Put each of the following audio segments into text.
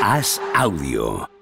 Haz audio.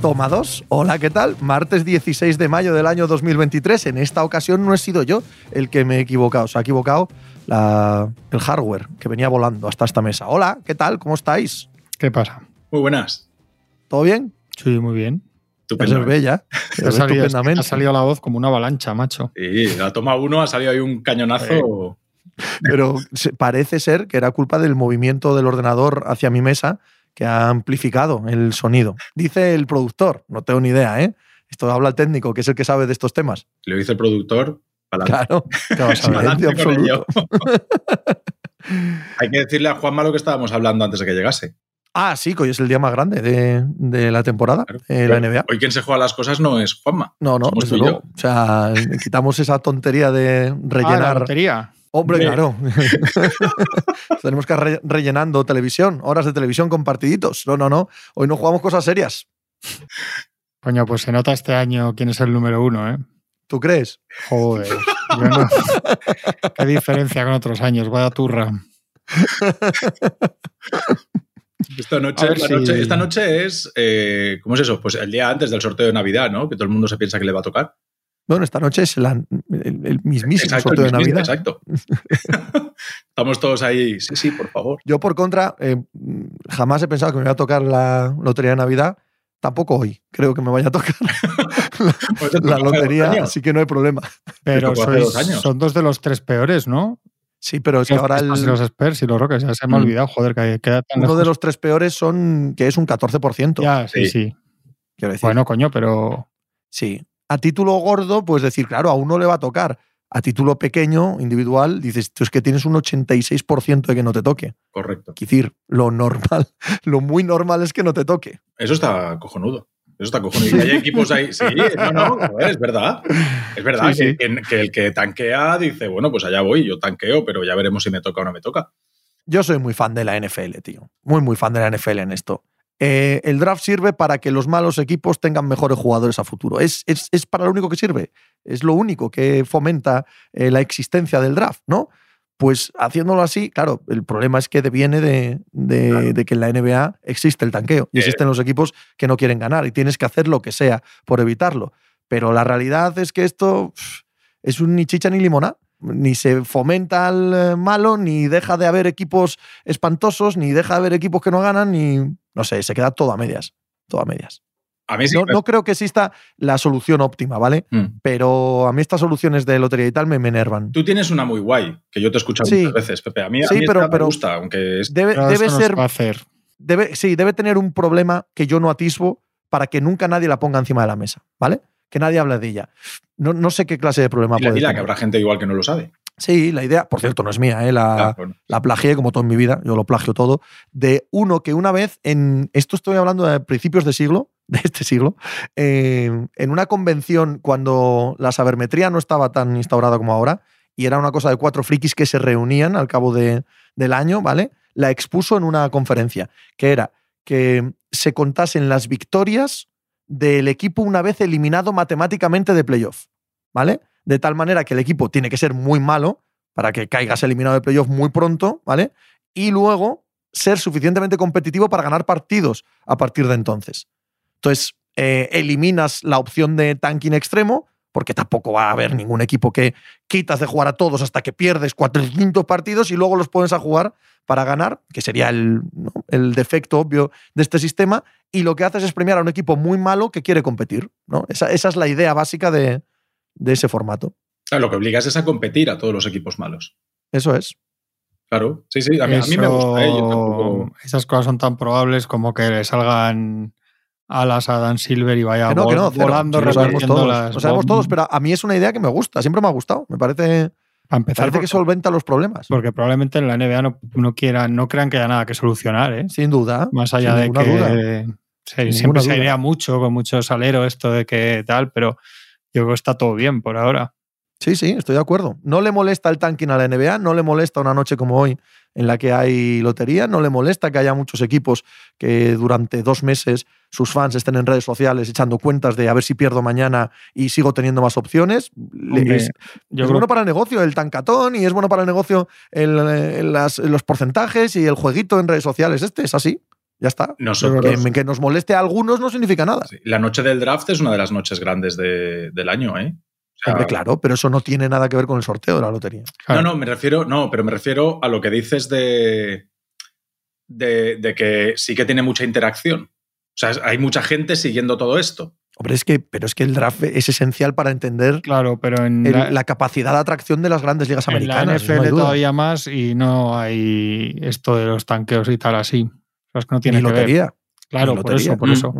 Toma dos. Hola, ¿qué tal? Martes 16 de mayo del año 2023. En esta ocasión no he sido yo el que me he equivocado. Se ha equivocado la- el hardware que venía volando hasta esta mesa. Hola, ¿qué tal? ¿Cómo estáis? ¿Qué pasa? Muy buenas. ¿Todo bien? Sí, muy bien. Estupendo. Te ve ha, salido, estupendamente. ha salido la voz como una avalancha, macho. Sí, la toma uno ha salido ahí un cañonazo. Pero parece ser que era culpa del movimiento del ordenador hacia mi mesa que ha amplificado el sonido. Dice el productor, no tengo ni idea, ¿eh? Esto habla el técnico, que es el que sabe de estos temas. Le dice el productor. pa'lante. Claro, absoluto. Hay que decirle a Juanma lo que estábamos hablando antes de que llegase. Ah, sí, que hoy es el día más grande de, de la temporada, Claro. eh, la NBA. Hoy quien se juega las cosas no es Juanma. No, no, desde luego. O sea, quitamos esa tontería de Ah, la rellenar. Hombre, claro. Tenemos que re- rellenando televisión, horas de televisión con partiditos. No, no, no. Hoy no jugamos cosas serias. Coño, pues se nota este año quién es el número uno, ¿eh? ¿Tú crees? Joder. no- Qué diferencia con otros años, vaya turra. Esta noche, A ver la si- noche- esta noche es. eh, ¿Cómo es eso? Pues el día antes del sorteo de Navidad, ¿no? Que todo el mundo se piensa que le va a tocar. Bueno, esta noche es la- el, el mismísimo Exacto, sorteo de Navidad. Exacto. Estamos todos ahí. Sí, sí, por favor. Yo, por contra, eh, jamás he pensado que me iba a tocar la lotería de Navidad. Tampoco hoy. Creo que me vaya a tocar la lotería, así que no hay problema. Pero tocó hace sois- dos años. son dos de los tres peores, ¿no? Sí, pero es que ahora el, los Spurs y los Rockets, ya se me ha Mm. olvidado, joder, que queda tan uno de los tres peores son que es un 14%. Ya, sí, Sí. sí. quiero decir. Bueno, coño, pero Sí. A título gordo, pues decir, claro, a uno le va a tocar. A título pequeño, individual, dices, tú es que tienes un 86% de que no te toque. Correcto. Quiero decir, lo normal, lo muy normal es que no te toque. Eso está cojonudo. Eso está cojonudo. Y hay equipos ahí. Sí, no, no, joder, es verdad. Es verdad Sí, que, que- que el que tanquea dice, bueno, pues allá voy, yo tanqueo, pero ya veremos si me toca o no me toca. Yo soy muy fan de la NFL, tío. Muy, muy fan de la NFL en esto. Eh, el draft sirve para que los malos equipos tengan mejores jugadores a futuro. Es, es, es para lo único que sirve. Es lo único que fomenta eh, la existencia del draft, ¿no? Pues haciéndolo así, claro, el problema es que viene de, de- Claro. de que en la NBA existe el tanqueo y Eh. existen los equipos que no quieren ganar y tienes que hacer lo que sea por evitarlo. Pero la realidad es que esto pff, es un ni chicha ni limonada. Ni se fomenta al malo, ni deja de haber equipos espantosos, ni deja de haber equipos que no ganan, ni. No sé, se queda todo a medias. Todo a medias. A mí sí No, no creo que exista la solución óptima, ¿vale? Mm. Pero a mí estas soluciones de lotería y tal me, me enervan. Tú tienes una muy guay, que yo te he escuchado Sí. muchas veces, Pepe. A mí, a mí pero- esta pero- me gusta, aunque es... Debe, pero debe ser. va a hacer. Debe, sí, debe tener un problema que yo no atisbo para que nunca nadie la ponga encima de la mesa, ¿vale? Que nadie hable de ella. No, no sé qué clase de problema Dila, puede dila, que tener. habrá gente igual que no lo sabe. Sí, la idea, por cierto, no es mía, ¿eh? la, Ah, la plagié como todo en mi vida, yo lo plagio todo, de uno que una vez, en esto estoy hablando de principios de siglo, de este siglo, eh, en una convención cuando la sabermetría no estaba tan instaurada como ahora, y era una cosa de cuatro frikis que se reunían al cabo de- del año, ¿vale? La expuso en una conferencia, que era que se contasen las victorias del equipo una vez eliminado matemáticamente de playoff, ¿vale? De tal manera que el equipo tiene que ser muy malo para que caigas eliminado de playoff muy pronto, ¿vale? Y luego ser suficientemente competitivo para ganar partidos a partir de entonces. Entonces, eh, eliminas la opción de tanking extremo, porque tampoco va a haber ningún equipo que quitas de jugar a todos hasta que pierdes 400 partidos y luego los pones a jugar para ganar, que sería el, ¿no? el defecto obvio de este sistema, y lo que haces es premiar a un equipo muy malo que quiere competir. ¿no? Esa, esa es la idea básica de, de ese formato. Claro, lo que obligas es a competir a todos los equipos malos. Eso es. Claro, sí, sí, a mí, a mí me gusta. ¿eh? Yo tampoco- Esas cosas son tan probables como que le salgan alas a Dan Silver y vaya Que no, que no, volando, Sí, lo sabemos repartiendo todos. las Lo sabemos todos, pero a mí es una idea que me gusta, siempre me ha gustado. Me parece, Para empezar, parece que solventa los problemas. porque probablemente en la NBA no, no quieran, no crean que haya nada que solucionar, ¿eh? Sin duda. Más allá de que duda. se- Sin siempre se idea mucho con mucho salero esto de que tal, pero yo creo que está todo bien por ahora. Sí, sí, estoy de acuerdo. No le molesta el tanking a la NBA, no le molesta una noche como hoy en la que hay lotería, no le molesta que haya muchos equipos que durante dos meses sus fans estén en redes sociales echando cuentas de a ver si pierdo mañana y sigo teniendo más opciones. Hombre, es yo es creo bueno para el negocio el tancatón y es bueno para el negocio el, las- los porcentajes y el jueguito en redes sociales. Este es así, ya está. Nosotros, Que, que nos moleste a algunos no significa nada. sí, la noche del draft es una de las noches grandes de- del año, ¿eh? O sea, Hombre, claro, pero eso no tiene nada que ver con el sorteo de la lotería. Claro. No, no, me refiero, no, pero me refiero a lo que dices de, de, de que sí que tiene mucha interacción. O sea, hay mucha gente siguiendo todo esto. Hombre, es que, pero es que el draft es esencial para entender Claro, pero en el- la, la capacidad de atracción de las grandes ligas en la americanas. no NFL hay duda. todavía más y no hay esto de los tanqueos y tal así. O sea, es que no tiene Ni que ver. lotería. Claro, ni por lotería. eso, por Mm. eso.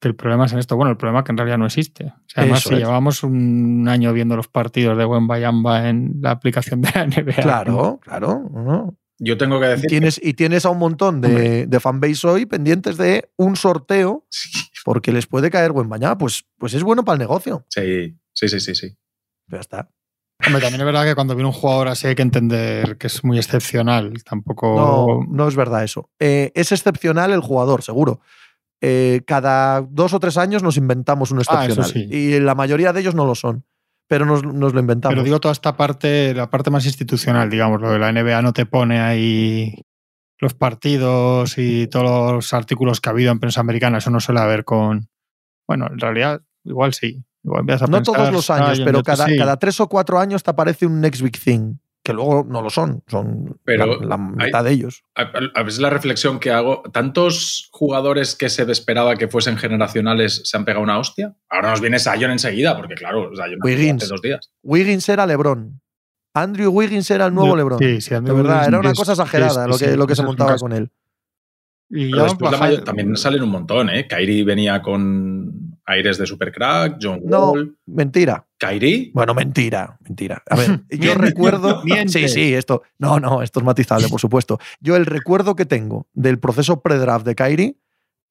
Que el problema es en esto. Bueno, el problema es que en realidad no existe. O sea, además, Eso si es. llevamos un año viendo los partidos de Wembayamba en la aplicación de la NBA. Claro, claro. ¿no? Yo tengo que Y decir. tienes, y tienes a un montón de, de fanbase hoy pendientes de un sorteo porque les puede caer buen bañado. Pues, pues es bueno para el negocio. Sí, sí, sí, sí, sí. Pero ya está. Hombre, también es verdad que cuando viene un jugador así hay que entender que es muy excepcional. Tampoco. No, no es verdad eso. Eh, es excepcional el jugador, seguro. Eh, cada dos o tres años nos inventamos un Ah, excepcional. sí. Y la mayoría de ellos no lo son. Pero nos, nos lo inventamos. Pero digo toda esta parte, la parte más institucional, digamos, lo de la NBA no te pone ahí los partidos y todos los artículos que ha habido en prensa americana, eso no suele haber con. Bueno, en realidad, igual sí. Igual no pensar, todos los años, "Ay, pero yo- cada, sí". cada tres o cuatro años te aparece un next big thing. Que luego no lo son. Son Pero la, la mitad de ellos. A, veces la reflexión que hago, ¿tantos jugadores que se esperaba que fuesen generacionales se han pegado una hostia? Ahora nos viene Sion enseguida, porque claro, Zion nació Wiggins. hace dos días. Wiggins era LeBron. Andrew Wiggins era el nuevo Yo- LeBron. Sí, sí, de Andrew verdad, Wiggins era una es- cosa exagerada es- lo que, es- lo que se es montaba con él. Y ya después la baja- mayor- también salen un montón, ¿eh? Kyrie venía con aires de supercrack, John No. Wall. Mentira. Kyrie, Bueno, mentira, mentira. A ver, yo Miente, recuerdo. miente. Sí, sí, esto. No, no, esto es matizable, por supuesto. Yo el recuerdo que tengo del proceso pre-draft de Kyrie,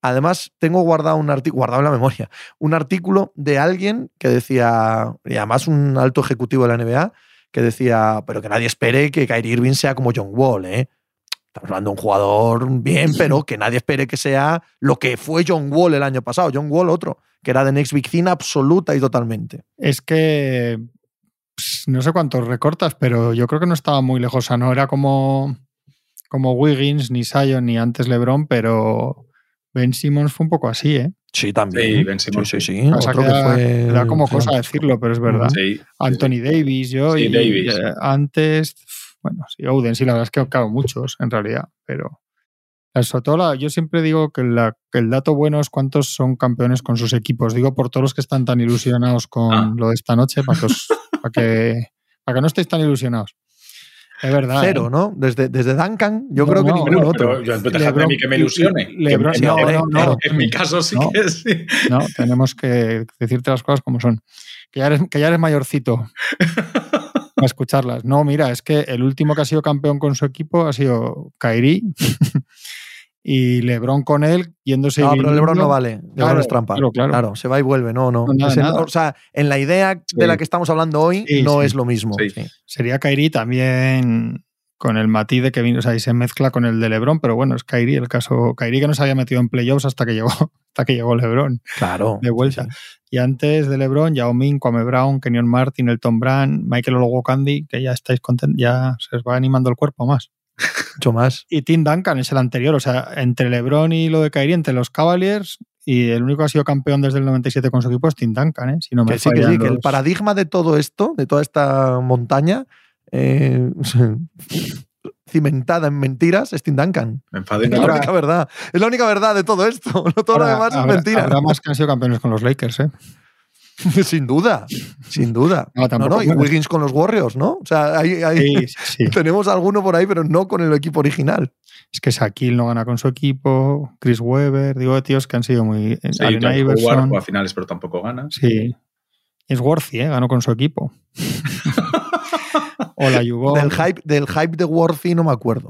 además tengo guardado un artículo, guardado en la memoria, un artículo de alguien que decía, y además un alto ejecutivo de la NBA, que decía, pero que nadie espere que Kyrie Irving sea como John Wall, ¿eh? Estamos hablando de un jugador bien, pero que nadie espere que sea lo que fue John Wall el año pasado. John Wall, otro, que era de Next Big Thing absoluta y totalmente. Es que no sé cuántos recortas, pero yo creo que no estaba muy lejos. O sea, no era como, como Wiggins, ni Sion, ni antes LeBron, pero Ben Simmons fue un poco así, ¿eh? Sí, también. Sí, Ben Simmons, Sí, sí, sí. O sea, que que da, fue- da como cosa decirlo, pero es verdad. sí. Anthony Davis, yo, Sí, y Davis. eh, antes, bueno, sí, Oden, sí, la verdad es que claro, muchos en realidad, pero sobre todo la- yo siempre digo que, la- que el dato bueno es cuántos son campeones con sus equipos. Digo por todos los que están tan ilusionados con Ah. lo de esta noche, para que, os- para que, para que no estéis tan ilusionados. Es verdad. Cero, ¿eh? ¿no? Desde, desde Duncan, yo No, creo que no, ningún Pero, otro. yo, dejadme a Lebron- mí que me ilusione. Que Lebron- en, no, en- no, no. en mi caso sí No. que sí. No, tenemos que decirte las cosas como son. Que ya eres, que ya eres mayorcito a escucharlas. No, mira, es que el último que ha sido campeón con su equipo ha sido Kairi y Lebron con él yéndose. No, pero. LeBron no vale. LeBron Claro, es trampa. claro, claro. se va y vuelve. No, no. No, nada, Ese- nada. O sea, en la idea de la que estamos hablando hoy, Sí, no sí. es lo mismo. Sí. Sí. Sería Kairi también con el matiz de que vino, o sea, ahí se mezcla con el de Lebron, pero bueno, es Kairi el caso. Kairi que no se había metido en playoffs hasta que llegó, hasta que llegó Lebron. Claro. de vuelta. Sí. Y antes de LeBron, Yao Ming, Kwame Brown, Kenyon Martin, Elton Brand, Michael Olowokandi, que ya estáis contentos, ya se os va animando el cuerpo más. Mucho más. Y Tim Duncan es el anterior, o sea, entre LeBron y lo de Kyrie, entre los Cavaliers, y el único que ha sido campeón desde el 97 con su equipo es Tim Duncan, ¿eh? Si no me Que sí, que sí, que el paradigma de todo esto, de toda esta montaña eh, cimentada en mentiras, es Tim Duncan. Me enfadé. Es la Ahora- única verdad. Es la única verdad de todo esto. No todo Ahora, lo demás habrá- es mentira. Habrá más que han sido campeones con los Lakers, ¿eh? sin duda. Sin duda. No, No, tampoco- no, y Wiggins con los Warriors, ¿no? O sea, ahí, ahí Sí, sí, tenemos alguno por ahí, pero no con el equipo original. Es que Shaquille no gana con su equipo, Chris Webber, digo, tíos que han sido muy... Sí, Allen Iverson. A finales, pero tampoco gana. Sí. Es Worthy, ¿eh? Ganó con su equipo. O la. Del hype, del hype de Worthy no me acuerdo.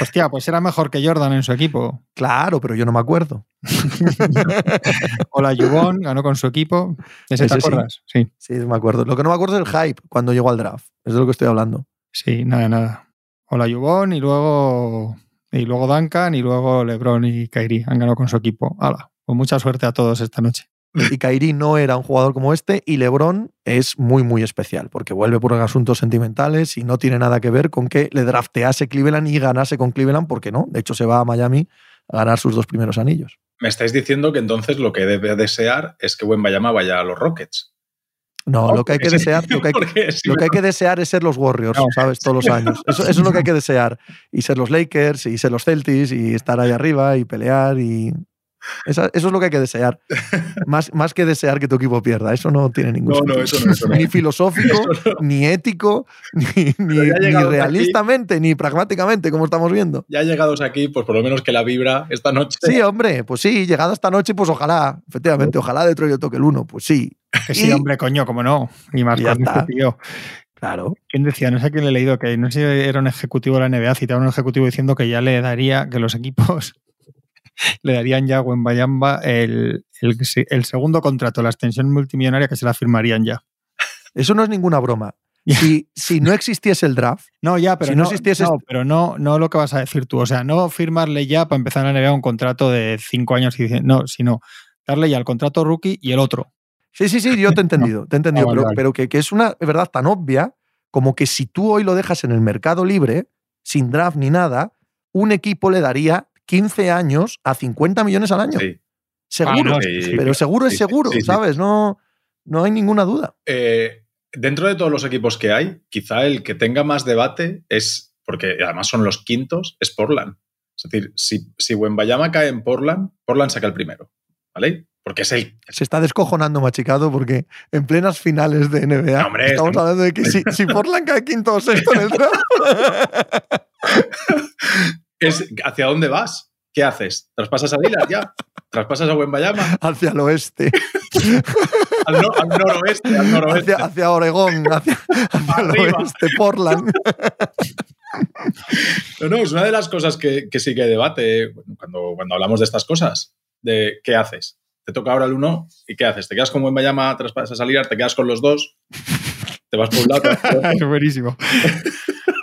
Hostia, pues era mejor que Jordan en su equipo. Claro, pero yo no me acuerdo. o la Yubon ganó con su equipo. ¿Ese, te acuerdas? Sí. sí. me acuerdo. Lo que no me acuerdo es el hype cuando llegó al draft. Es de lo que estoy hablando. Sí, nada, nada. O la Yubon y luego, y luego Duncan y luego LeBron y Kyrie han ganado con su equipo. Hala, pues mucha suerte a todos esta noche. Y Kyrie no era un jugador como este y LeBron es muy, muy especial porque vuelve por asuntos sentimentales y no tiene nada que ver con que le draftease Cleveland y ganase con Cleveland porque no. De hecho, se va a Miami a ganar sus dos primeros anillos. Me estáis diciendo que entonces lo que debe desear es que Buen Bayama vaya a los Rockets. No, lo que hay que desear, lo que hay, que desear es ser los Warriors, ¿sabes? Todos los años. Eso, eso, es lo que hay que desear. Y ser los Lakers, y ser los Celtics, y estar ahí arriba, y pelear, y eso es lo que hay que desear. Más, más que desear que tu equipo pierda. Eso no tiene ningún sentido. Ni filosófico, ni ético, ni, ni, realistamente, ni pragmáticamente, como estamos viendo. Ya llegados aquí, pues por lo menos que la vibra esta noche. Sí, hombre, pues sí, llegado esta noche, pues ojalá, efectivamente, ojalá Detroit toque el 1, pues sí. Que sí, hombre, coño, como no. Ni más con este tío. Claro. ¿Quién decía? No sé quién le he leído que no sé si era un ejecutivo de la NBA, citaba un ejecutivo diciendo que ya le daría que los equipos le darían ya a Bayamba el, el, segundo contrato, la extensión multimillonaria que se la firmarían ya. Eso no es ninguna broma. Si, si, no existiese el draft. No, ya, pero no, existiese. pero no, no lo que vas a decir tú. O sea, no firmarle ya para empezar a NBA un contrato de cinco años, y, no, sino darle ya el contrato rookie y el otro. Sí, sí, sí, yo te he entendido, te he entendido, ah, pero, que, que, es una verdad tan obvia como que si tú hoy lo dejas en el mercado libre, sin draft ni nada, un equipo le daría 15 años a 50 millones al año. Seguro, ah, pero seguro es seguro, ¿sabes? No, no hay ninguna duda. Eh, dentro de todos los equipos que hay, quizá el que tenga más debate es, porque además son los quintos, es Portland. Es decir, si, si Wembayama cae en Portland, Portland saca el primero, ¿vale? Porque es el... Se está descojonando machicado porque en plenas finales de NBA estamos hablando de que si, si Portland cae quinto o sexto en el draft... es ¿hacia dónde vas? ¿Qué haces? ¿Traspasas a Lillard ya? ¿Traspasas a Bayama? Hacia el oeste. al, noroeste, al noroeste. Hacia, Oregón, hacia, el oeste, Portland. No, no, es una de las cosas que, sí que hay debate cuando, cuando hablamos de estas cosas. De qué haces. Te toca ahora el uno y ¿qué haces? ¿Te quedas con Bayama, traspasas a Lillard, te quedas con los dos? ¿Te vas por un lado? Es buenísimo.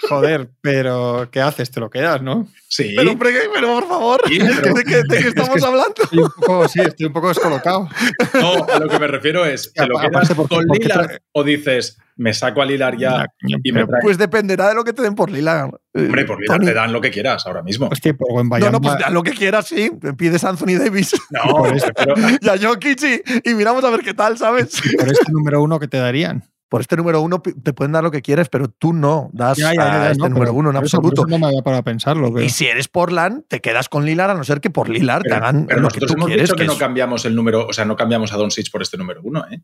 Joder, pero ¿qué haces? ¿Te lo quedas, no? Sí. Pero, pero por favor, ¿de, qué, estamos hablando? Estoy un poco, sí, estoy un poco descolocado. No, a lo que me refiero es, ¿te lo quedas con Lilar o dices, me saco a Lilar ya y me Pues dependerá de lo que te den por Lilar. Hombre, por Lilar te dan lo que quieras ahora mismo. Hostia, por buen No, no, pues dan lo que quieras, sí. Pides a Anthony Davis. No, por eso, pero... y a Jokic y, y miramos a ver qué tal, ¿sabes? Por este número uno que te darían por este número uno te pueden dar lo que quieres, pero tú no das a este número uno en absoluto. no me había para pensarlo. Y si eres Portland, te quedas con Lilar a no ser que por Lilar te hagan pero lo que tú hemos quieres. Dicho que, no cambiamos el número, o sea, no cambiamos a Don Sitch por este número uno, ¿eh?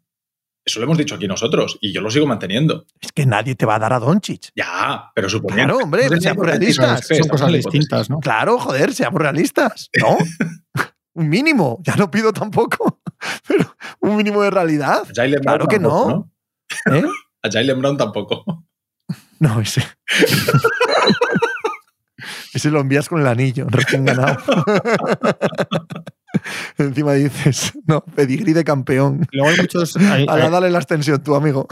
Eso lo hemos dicho aquí nosotros y yo lo sigo manteniendo. Es que nadie te va a dar a Doncic. Ya, pero suponiendo. Claro, hombre, seamos realistas. Son cosas distintas, ¿no? Claro, joder, seamos realistas. ¿No? un mínimo. Ya no pido tampoco. Pero un mínimo de realidad. Claro que no. ¿Eh? A Jalen Brown tampoco. No, ese. ese lo envías con el anillo, recién ganado. Encima dices, no, pedigrí de campeón. Luego hay muchos. Ahora dale la extensión, tu amigo.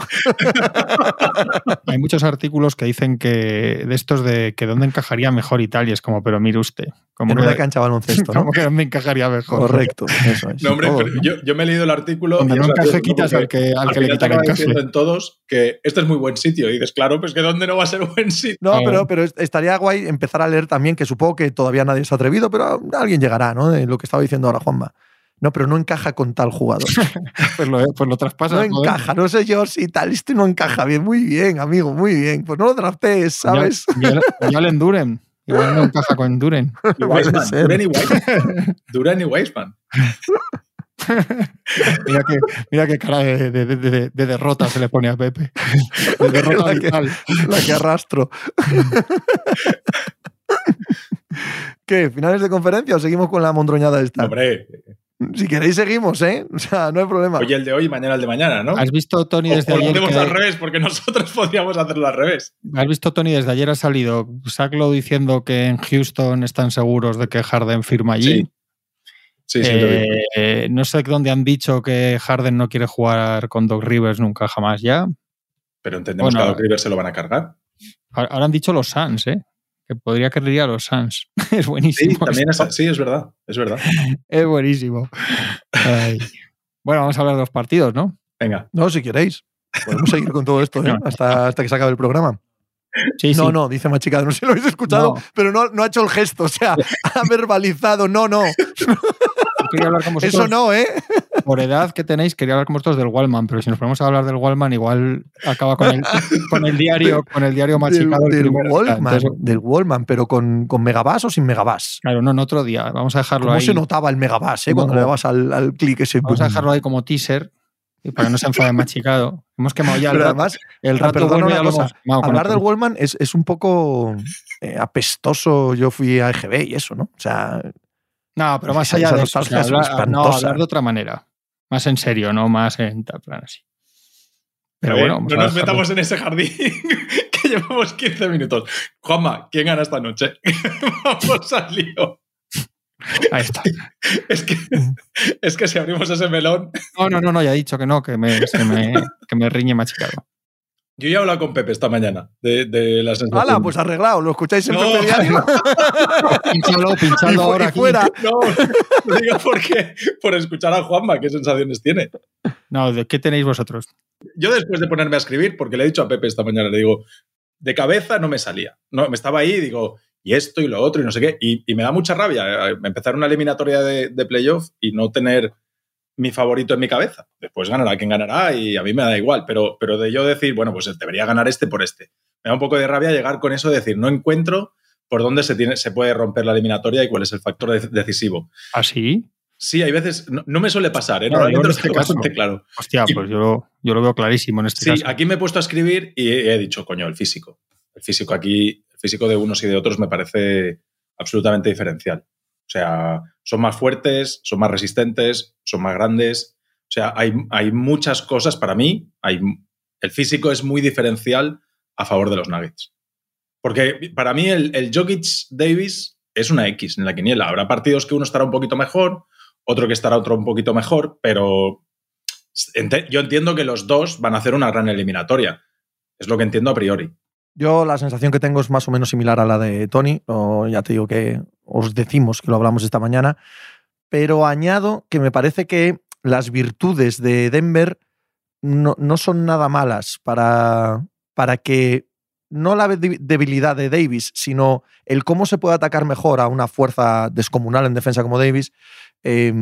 hay muchos artículos que dicen que de estos de que dónde encajaría mejor Italia. Es como, pero mire usted. Como en una cancha baloncesto, ¿no? Como que dónde encajaría mejor. Correcto, eso es. No, hombre, yo, me he leído el artículo. Donde no encaje, quitas al que, al, que le quitan encaje. en todos que este es muy buen sitio. Y dices, claro, pues que dónde no va a ser buen sitio. No, pero, pero estaría guay empezar a leer también, que supongo que todavía nadie se ha atrevido, pero alguien llegará, ¿no? De lo que estaba diciendo ahora Juanma. No, pero no encaja con tal jugador. pues, lo, pues lo traspasas. No encaja, no sé yo si tal, este no encaja bien. Muy bien, amigo, muy bien. Pues no lo draftees, ¿sabes? Ya, le enduren. Igual no encaja con Duren. Duren y Weisman. Duren y Weisman. mira, qué, mira qué cara de, de, de, de, derrota se le pone a Pepe. De derrota la, que, la que arrastro. ¿Qué? ¿Finales de conferencia o seguimos con la mondroñada esta? Hombre, Si queréis, seguimos, ¿eh? O sea, no hay problema. Hoy el de hoy y mañana el de mañana, ¿no? ¿Has visto, Tony, O- desde o lo ayer? hacemos que- al revés, porque nosotros podríamos hacerlo al revés. ¿Has visto, Tony, desde ayer ha salido Sacklow diciendo que en Houston están seguros de que Harden firma allí? Sí, sí, sí. lo vi. Eh, no sé dónde han dicho que Harden no quiere jugar con Doc Rivers nunca jamás ya. Pero entendemos bueno, que a Doc Rivers se lo van a cargar. Ahora ahora han dicho los Suns, ¿eh? Que podría querer ir a los Suns. es Sí, buenísimo. también es, sí, es verdad. Es verdad. Es buenísimo. Ay. Bueno, vamos a hablar de los partidos, ¿no? Venga. No, si queréis. Podemos seguir con todo esto, ¿eh? No. hasta, hasta que se acabe el programa. Sí, no, sí. no, dice Machicado, no sé si lo habéis escuchado, No. pero no, no ha hecho el gesto, o sea, ha verbalizado, no, no, Yo Quería hablar con vosotros eso no, ¿eh? Por edad que tenéis, quería hablar con vosotros del Wallman, pero si nos ponemos a hablar del Wallman, igual acaba con el, con el diario, con el diario Del, machicado. el del primero. Wallman, Entonces, del Wallman, pero con, con megabass o sin megabass. claro, no, en otro día. Vamos a dejarlo ¿Cómo ahí. se notaba el megabass, eh? Cuando le dabas al, al clic ese. Vamos a dejarlo ahí como teaser. y Para que no se enfade machicado. Hemos quemado ya el Pero rato. además, El perdona una cosa, hablar del Wallman es, es un poco eh, apestoso. Yo fui a EGB y eso, ¿no? O sea, No, pero más allá de eso. o sea, hablar, no, hablar de otra manera. Más en serio, no más en tal plan así. Pero A ver, bueno, no nos metamos en ese jardín que llevamos 15 minutos. Juanma, ¿quién gana esta noche? Vamos al lío. Ahí está. Es que, es que si abrimos ese melón. No, no, no, no, ya he dicho que no, que me, se me, que me riñe machicado. Yo ya he hablado con Pepe esta mañana de, de la sensación. ¡Hala! Pues arreglado, lo escucháis en No. Pepe Diario. Pinchalo, pinchalo ahora y aquí. fuera. No, lo digo porque por escuchar a Juanma, qué sensaciones tiene. No, ¿de qué tenéis vosotros? Yo después de ponerme a escribir, porque le he dicho a Pepe esta mañana, le digo, de cabeza no me salía. No, me estaba ahí y digo, y esto y lo otro y no sé qué. Y, y me da mucha rabia eh, empezar una eliminatoria de, de playoff y no tener mi favorito en mi cabeza. Después ganará quien ganará y a mí me da igual, pero, pero de yo decir, bueno, pues debería ganar este por este. Me da un poco de rabia llegar con eso de decir, no encuentro por dónde se, tiene, se puede romper la eliminatoria y cuál es el factor de- decisivo. ¿Así? Sí, hay veces, no, no me suele pasar, ¿eh? No, Normalmente lo este tengo caso- bastante claro. Hostia, Y- pues yo, lo- yo lo veo clarísimo en este Sí, caso. aquí me he puesto a escribir y he dicho, coño, el físico. El físico aquí, el físico de unos y de otros me parece absolutamente diferencial. O sea, son más fuertes, son más resistentes, son más grandes. O sea, hay, hay muchas cosas para mí. Hay, el físico es muy diferencial a favor de los Nuggets. Porque para mí el, Jokic Davis es una X en la quiniela. Habrá partidos que uno estará un poquito mejor, otro que estará otro un poquito mejor, pero yo entiendo que los dos van a hacer una gran eliminatoria. Es lo que entiendo a priori. Yo la sensación que tengo es más o menos similar a la de Tony, o ya te digo que os decimos que lo hablamos esta mañana, pero añado que me parece que las virtudes de Denver no, no son nada malas para, para que no la de- debilidad de Davis, sino el cómo se puede atacar mejor a una fuerza descomunal en defensa como Davis. eh,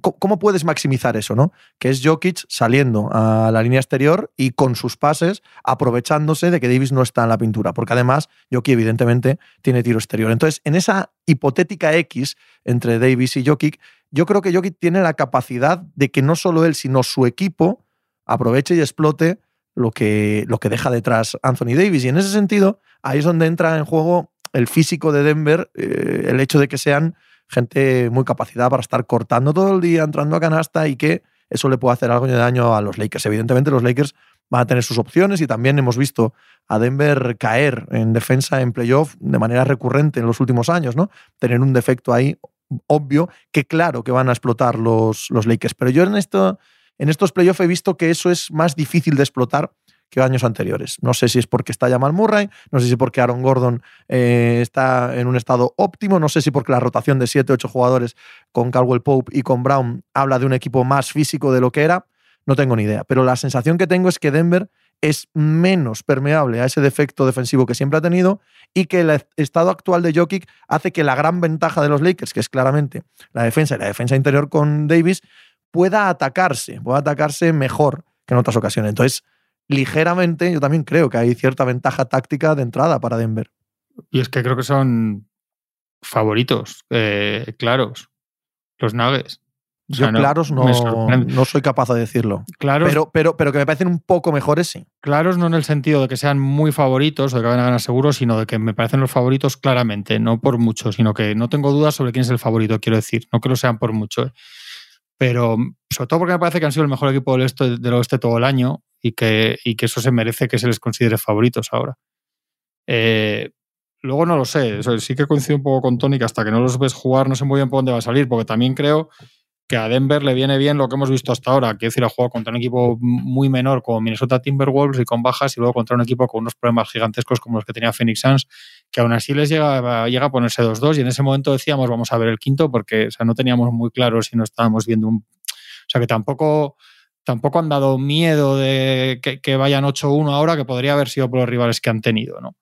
¿Cómo puedes maximizar eso, no? Que es Jokic saliendo a la línea exterior y con sus pases aprovechándose de que Davis no está en la pintura, porque además Jokic evidentemente tiene tiro exterior. Entonces, en esa hipotética X entre Davis y Jokic, yo creo que Jokic tiene la capacidad de que no solo él, sino su equipo aproveche y explote lo que, lo que deja detrás Anthony Davis. Y en ese sentido, ahí es donde entra en juego el físico de Denver, eh, el hecho de que sean gente muy capacitada para estar cortando todo el día, entrando a canasta y que eso le puede hacer algo de daño a los Lakers. Evidentemente, los Lakers van a tener sus opciones y también hemos visto a Denver caer en defensa en playoff de manera recurrente en los últimos años, ¿no? Tener un defecto ahí obvio que claro que van a explotar los, los Lakers. Pero yo en, esto, en estos playoffs he visto que eso es más difícil de explotar que años anteriores. No sé si es porque está Jamal Murray, no sé si porque Aaron Gordon eh, está en un estado óptimo, no sé si porque la rotación de 7-8 jugadores con Caldwell Pope y con Brown habla de un equipo más físico de lo que era, no tengo ni idea. Pero la sensación que tengo es que Denver es menos permeable a ese defecto defensivo que siempre ha tenido y que el estado actual de Jokic hace que la gran ventaja de los Lakers, que es claramente la defensa y la defensa interior con Davis, pueda atacarse, pueda atacarse mejor que en otras ocasiones. Entonces, ligeramente, yo también creo que hay cierta ventaja táctica de entrada para Denver. Y es que creo que son favoritos, eh, claros, los Nuggets. Yo claros no, no, soy capaz de decirlo. Claros, pero, pero, pero que me parecen un poco mejores, sí. Claros no en el sentido de que sean muy favoritos o de que vayan a ganar seguro, sino de que me parecen los favoritos claramente, no por mucho, sino que no tengo dudas sobre quién es el favorito, quiero decir. No que lo sean por mucho. ¿eh? Pero sobre todo porque me parece que han sido el mejor equipo del, oeste, del oeste todo el año y que, y que eso se merece que se les considere favoritos ahora. Eh, luego no lo sé, sí que coincido un poco con Tony que hasta que no los ves jugar no sé muy bien por dónde va a salir, porque también creo que a Denver le viene bien lo que hemos visto hasta ahora, que es decir, ha jugado contra un equipo muy menor como Minnesota Timberwolves y con bajas, y luego contra un equipo con unos problemas gigantescos como los que tenía Phoenix Suns, que aún así les llega, llega a ponerse 2-2, y en ese momento decíamos, vamos a ver el quinto, porque o sea, no teníamos muy claro si no estábamos viendo un... O sea, que tampoco, tampoco han dado miedo de que, vayan 8-1 ahora, que podría haber sido por los rivales que han tenido, ¿no?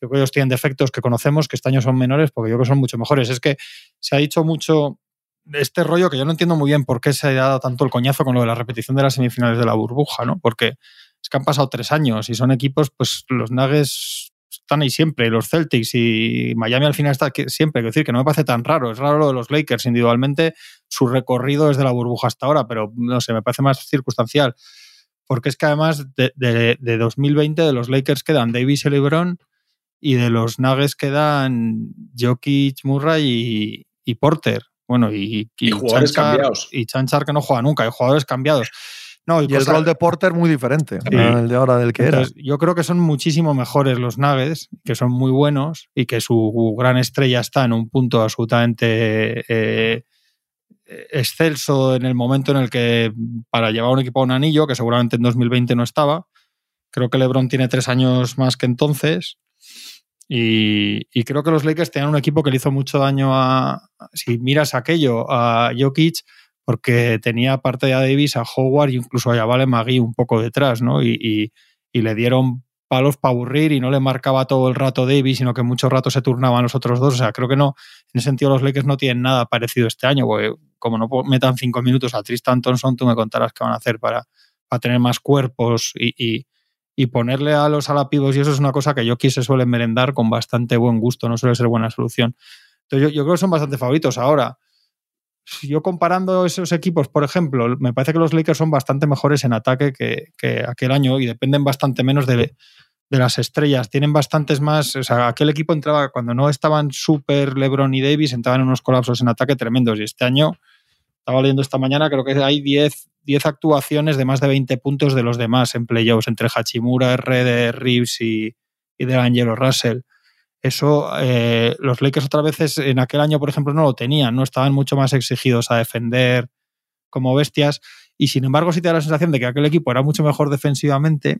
Yo creo que ellos tienen defectos que conocemos, que este año son menores, porque yo creo que son mucho mejores. Es que se ha dicho mucho este rollo que yo no entiendo muy bien por qué se ha dado tanto el coñazo con lo de la repetición de las semifinales de la burbuja, ¿no? Porque es que han pasado tres años y son equipos, pues los Nuggets están ahí siempre, los Celtics y Miami al final está siempre. Quiero decir que no me parece tan raro. Es raro lo de los Lakers individualmente, su recorrido desde la burbuja hasta ahora, pero no sé, me parece más circunstancial. Porque es que además de, de 2020 de los Lakers quedan Davis y LeBron y de los Nuggets quedan Jokic, Murray y Porter. Bueno, y, y, jugadores cambiados. Y Chanchar que no juega nunca, hay jugadores cambiados. No, y, el rol de Porter muy diferente el de ahora del que era. Yo creo que son muchísimo mejores los Nuggets, que son muy buenos y que su gran estrella está en un punto absolutamente eh, excelso en el momento en el que para llevar un equipo a un anillo, que seguramente en 2020 no estaba. Creo que LeBron tiene tres años más que entonces. Y, creo que los Lakers tenían un equipo que le hizo mucho daño a, si miras aquello, a Jokic, porque tenía aparte de a Davis, a Howard y incluso a Yavale Magui un poco detrás, ¿no? Y, le dieron palos para aburrir y no le marcaba todo el rato Davis, sino que muchos ratos se turnaban los otros dos. O sea, creo que no, en ese sentido los Lakers no tienen nada parecido este año, porque como no metan cinco minutos a Tristan Thompson, tú me contarás qué van a hacer para, para tener más cuerpos y y ponerle a los alapivos y eso es una cosa que yo quise suele merendar con bastante buen gusto, no suele ser buena solución. Entonces yo, creo que son bastante favoritos. Ahora, yo comparando esos equipos, por ejemplo, me parece que los Lakers son bastante mejores en ataque que, aquel año y dependen bastante menos de, las estrellas. Tienen bastantes más. O sea, aquel equipo entraba, cuando no estaban super LeBron y Davis, entraban en unos colapsos en ataque tremendos. Y este año, estaba leyendo esta mañana, creo que hay 10 10 actuaciones de más de 20 puntos de los demás en playoffs, entre Hachimura, RD, Reeves y, y Angelo Russell. Eso, eh, los Lakers otra vez en aquel año, por ejemplo, no lo tenían, no estaban mucho más exigidos a defender como bestias. Y sin embargo, sí te da la sensación de que aquel equipo era mucho mejor defensivamente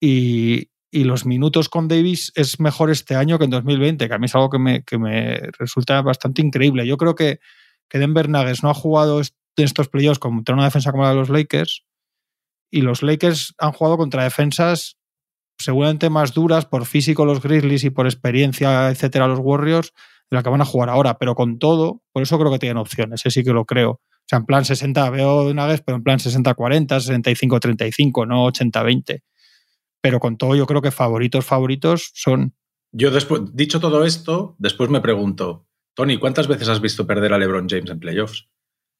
y, y los minutos con Davis es mejor este año que en 2020, que a mí es algo que me, que me resulta bastante increíble. Yo creo que, que Denver Nuggets no ha jugado de estos playoffs contra una defensa como la de los Lakers. Y los Lakers han jugado contra defensas seguramente más duras por físico los Grizzlies y por experiencia, etcétera, los Warriors, de la que van a jugar ahora. Pero con todo, por eso creo que tienen opciones, ese sí que lo creo. O sea, en plan 60, veo Nuggets, pero en plan 60-40, 65-35, no 80-20. Pero con todo, yo creo que favoritos, favoritos son. Yo después, dicho todo esto, después me pregunto, Tony, ¿cuántas veces has visto perder a LeBron James en playoffs?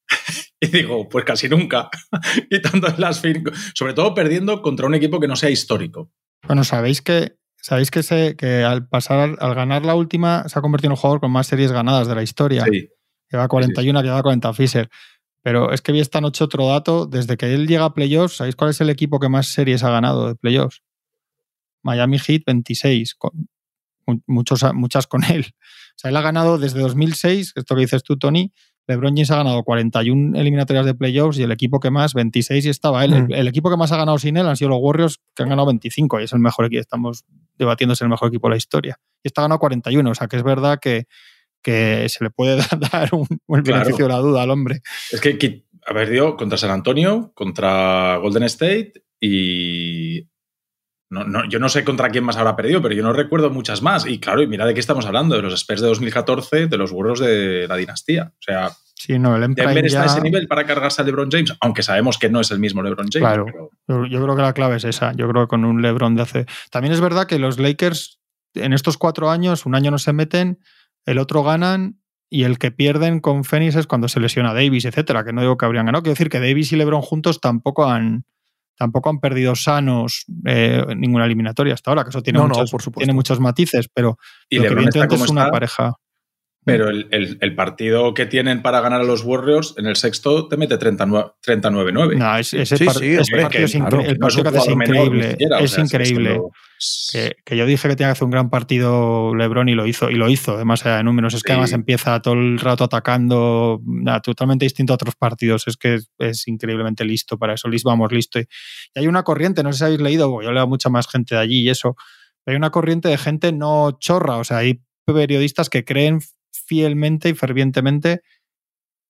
Y digo, pues casi nunca. Quitando las sobre todo perdiendo contra un equipo que no sea histórico. Bueno, sabéis que sabéis que, se, que al pasar, al ganar la última, se ha convertido en un jugador con más series ganadas de la historia. Sí. Lleva 41, sí. lleva 40 Fisher. Pero es que vi esta noche otro dato. Desde que él llega a playoffs, ¿sabéis cuál es el equipo que más series ha ganado de playoffs? Miami Heat 26, con, muchos, muchas con él. O sea, él ha ganado desde 2006, esto que dices tú, Tony, LeBron James ha ganado 41 eliminatorias de playoffs y el equipo que más, 26 y estaba él. El, equipo que más ha ganado sin él han sido los Warriors, que han ganado 25 y es el mejor equipo. Estamos debatiendo si es el mejor equipo de la historia. Y está ganado 41, o sea que es verdad que, que se le puede dar un, beneficio de la duda al hombre. Es que ha perdido contra San Antonio, contra Golden State y no, yo no sé contra quién más habrá perdido, pero yo no recuerdo muchas más. Y claro, y mira de qué estamos hablando, de los Spurs de 2014, de los burros de la dinastía. O sea, sí, no, el Denver está a ese nivel para cargarse a LeBron James, aunque sabemos que no es el mismo LeBron James. Claro, yo, creo que la clave es esa. Yo creo que con un LeBron de hace... También es verdad que los Lakers en estos cuatro años, un año no se meten, el otro ganan y el que pierden con Phoenix es cuando se lesiona Davis, etcétera, que no digo que habrían ganado. Quiero decir que Davis y LeBron juntos tampoco han, tampoco han perdido sanos eh, ninguna eliminatoria hasta ahora, que eso tiene, No, por tiene muchos matices, pero Y lo que evidentemente es una está, pareja. Pero el, el- el partido que tienen para ganar a los Warriors en el sexto te mete 39 39-9. No, es- ese, Sí, par- sí, ese partido es que, incre- claro, el No es partido que hace es ni increíble. siquiera, o es sea, increíble. que, que yo dije que tenía que hacer un gran partido LeBron y lo hizo, y lo hizo, además de números. Es que Sí. además empieza todo el rato atacando, nada, totalmente distinto a otros partidos. Es que es, es increíblemente listo para eso. Listo, vamos, listo. Y, y hay una corriente, no sé si habéis leído, yo leo a mucha más gente de allí y eso. pero hay una corriente de gente no chorra, o sea, hay periodistas que creen fielmente y fervientemente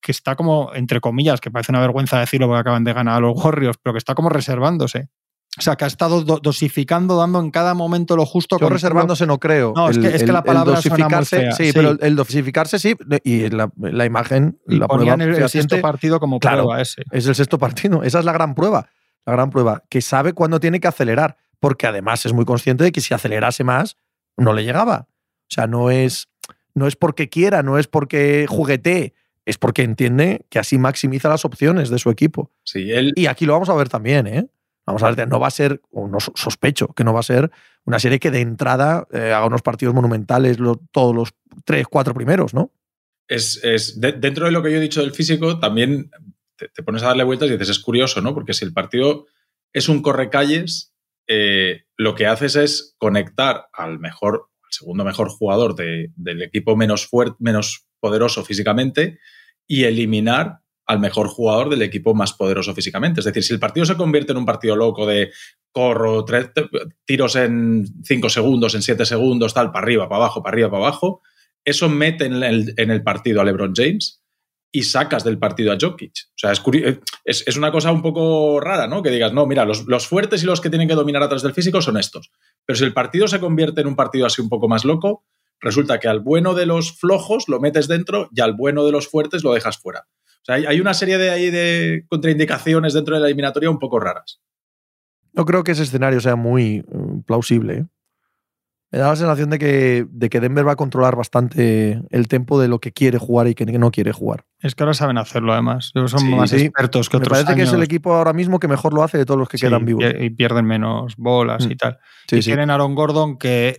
que está como, entre comillas, que parece una vergüenza decirlo porque acaban de ganar a los Warriors, pero que está como reservándose. O sea, que ha estado do- dosificando, dando en cada momento lo justo. Yo reservándose no creo. No, es que- es que la palabra dosificarse, sí, sí. pero el, dosificarse sí, y la, la imagen, Y la prueba el, el sexto partido como Claro. prueba ese. es el sexto partido. Esa es la gran prueba. La gran prueba. Que sabe cuándo tiene que acelerar. Porque además es muy consciente de que si acelerase más, no le llegaba. O sea, no es, no es porque quiera, no es porque juguetee, es porque entiende que así maximiza las opciones de su equipo. Sí, él, Y aquí lo vamos a ver también, ¿eh? Vamos a ver, no va a ser, o no so- sospecho, que no va a ser una serie que de entrada eh, haga unos partidos monumentales lo- todos los tres, cuatro primeros, ¿no? es, es- de- dentro de lo que yo he dicho del físico, también te, te pones a darle vueltas y dices, es curioso, ¿no? Porque si el partido es un correcalles, eh, lo que haces es conectar al mejor, segundo mejor jugador de- del equipo menos fuerte, menos poderoso físicamente y eliminar al mejor jugador del equipo más poderoso físicamente. Es decir, si el partido se convierte en un partido loco de corro, tres tiros en cinco segundos, en siete segundos, tal, para arriba, para abajo, para arriba, para abajo, eso mete en el, en el partido a LeBron James y sacas del partido a Jokic. O sea, es, curi- es, es una cosa un poco rara, ¿no? Que digas, no, mira, los, los fuertes y los que tienen que dominar atrás del físico son estos. Pero si el partido se convierte en un partido así un poco más loco, resulta que al bueno de los flojos lo metes dentro y al bueno de los fuertes lo dejas fuera. O sea, hay, una serie de ahí de contraindicaciones dentro de la eliminatoria un poco raras. No creo que ese escenario sea muy eh, plausible. ¿eh? Me da la sensación de que, de que Denver va a controlar bastante el tempo de lo que quiere jugar y que no quiere jugar. Es que ahora saben hacerlo, además. Son Sí, más sí. expertos que Me otros parece que es el equipo ahora mismo que mejor lo hace de todos los que Sí, quedan vivos. y- pierden menos bolas Mm. y tal. Sí, y tienen Aaron Gordon que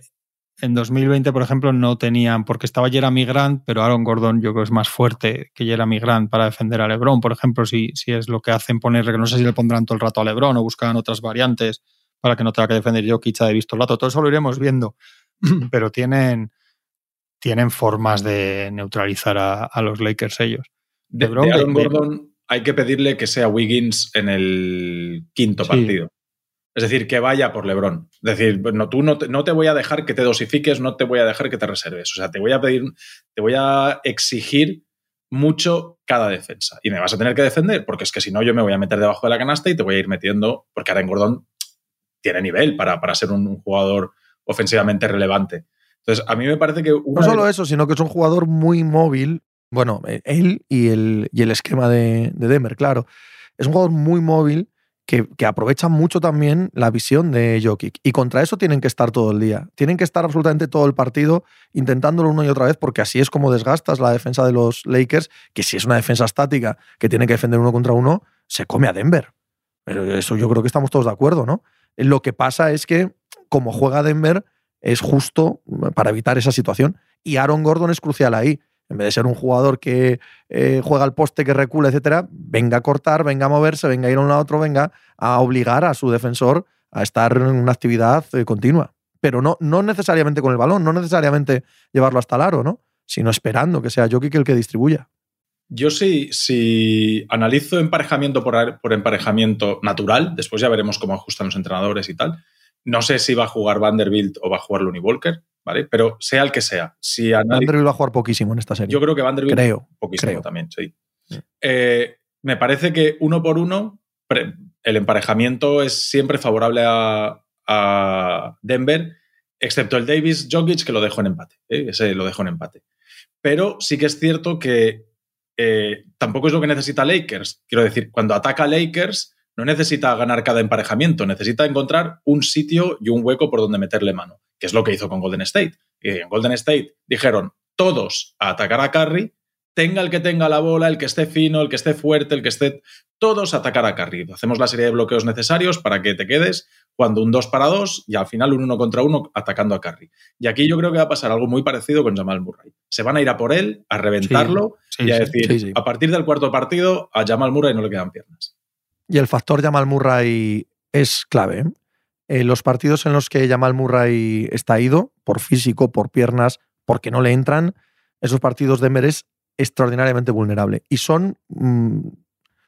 en 2020, por ejemplo, no tenían, porque estaba Jeremy Grant, pero Aaron Gordon yo creo que es más fuerte que Jeremy Grant para defender a LeBron, por ejemplo, si, si es lo que hacen poner, que no sé si le pondrán todo el rato a LeBron o buscan otras variantes para que no tenga que defender Jokic de visto el rato. Todo eso lo iremos viendo, pero tienen, tienen formas de neutralizar a, a los Lakers ellos. De, Aaron Gordon hay que pedirle que sea Wiggins en el quinto Sí. partido. Es decir, que vaya por LeBron. Es decir, no, tú no te, no te voy a dejar que te dosifiques, no te voy a dejar que te reserves. O sea, te voy a pedir, te voy a exigir mucho cada defensa. Y me vas a tener que defender, porque es que si no, yo me voy a meter debajo de la canasta y te voy a ir metiendo, porque Aaron Gordon tiene nivel para, para ser un, un jugador ofensivamente relevante. Entonces, a mí me parece que. No solo de- eso, sino que es un jugador muy móvil. Bueno, eh, él y el, y el esquema de, de Denver, claro. Es un jugador muy móvil que, que aprovecha mucho también la visión de Jokic. Y contra eso tienen que estar todo el día. Tienen que estar absolutamente todo el partido intentándolo una y otra vez, porque así es como desgastas la defensa de los Lakers, que si es una defensa estática que tiene que defender uno contra uno, se come a Denver. Pero eso yo creo que estamos todos de acuerdo, ¿no? Lo que pasa es que, como juega Denver, es justo para evitar esa situación. Y Aaron Gordon es crucial ahí. En vez de ser un jugador que eh, juega al poste, que recula, etcétera, venga a cortar, venga a moverse, venga a ir a un lado a otro, venga a obligar a su defensor a estar en una actividad eh, continua. Pero no, no necesariamente con el balón, no necesariamente llevarlo hasta el aro, ¿no? Sino esperando que sea Jokic el que distribuya. Yo sí, si analizo emparejamiento por, por emparejamiento natural, después ya veremos cómo ajustan los entrenadores y tal. No sé si va a jugar Vanderbilt o va a jugar Looney Walker, ¿vale? Pero sea el que sea. Si Vanderbilt va a jugar poquísimo en esta serie. yo creo que Vanderbilt creo. poquísimo creo. también, sí. Sí. Eh, me parece que uno por uno, el emparejamiento es siempre favorable a, a Denver, excepto el Davis Jokic, que lo dejo en empate. ¿eh? Ese lo dejo en empate. Pero sí que es cierto que eh, tampoco es lo que necesita Lakers. Quiero decir, cuando ataca Lakers, no necesita ganar cada emparejamiento, necesita encontrar un sitio y un hueco por donde meterle mano, que es lo que hizo con Golden State. Y en Golden State dijeron, todos a atacar a Curry, tenga el que tenga la bola, el que esté fino, el que esté fuerte, el que esté... Todos a atacar a Curry. Hacemos la serie de bloqueos necesarios para que te quedes cuando un 2 para 2 y al final un 1 contra 1 atacando a Curry. Y aquí yo creo que va a pasar algo muy parecido con Jamal Murray. Se van a ir a por él, a reventarlo Sí, y a decir, sí. a partir del cuarto partido, a Jamal Murray no le quedan piernas. Y el factor Jamal Murray es clave. ¿Eh? Los partidos en los que Jamal Murray está ido, por físico, por piernas, porque no le entran, esos partidos Denver es extraordinariamente vulnerable. Y son, mm,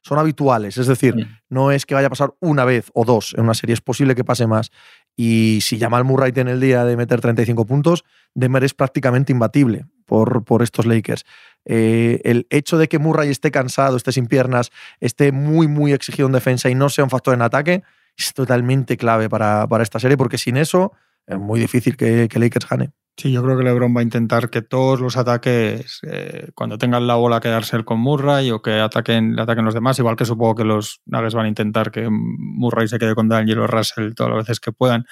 son habituales. Es decir, no es que vaya a pasar una vez o dos en una serie, es posible que pase más. Y si Jamal Murray tiene el día de meter 35 puntos, Denver es prácticamente imbatible por, por estos Lakers. Eh, el hecho de que Murray esté cansado, esté sin piernas, esté muy, muy exigido en defensa y no sea un factor en ataque, es totalmente clave para, para esta serie, porque sin eso es muy difícil que, que Lakers gane. Sí, yo creo que LeBron va a intentar que todos los ataques, eh, cuando tengan la bola, quedarse con Murray o que ataquen, ataquen los demás. Igual que supongo que los Nuggets van a intentar que Murray se quede con D'Angelo Russell todas las veces que puedan.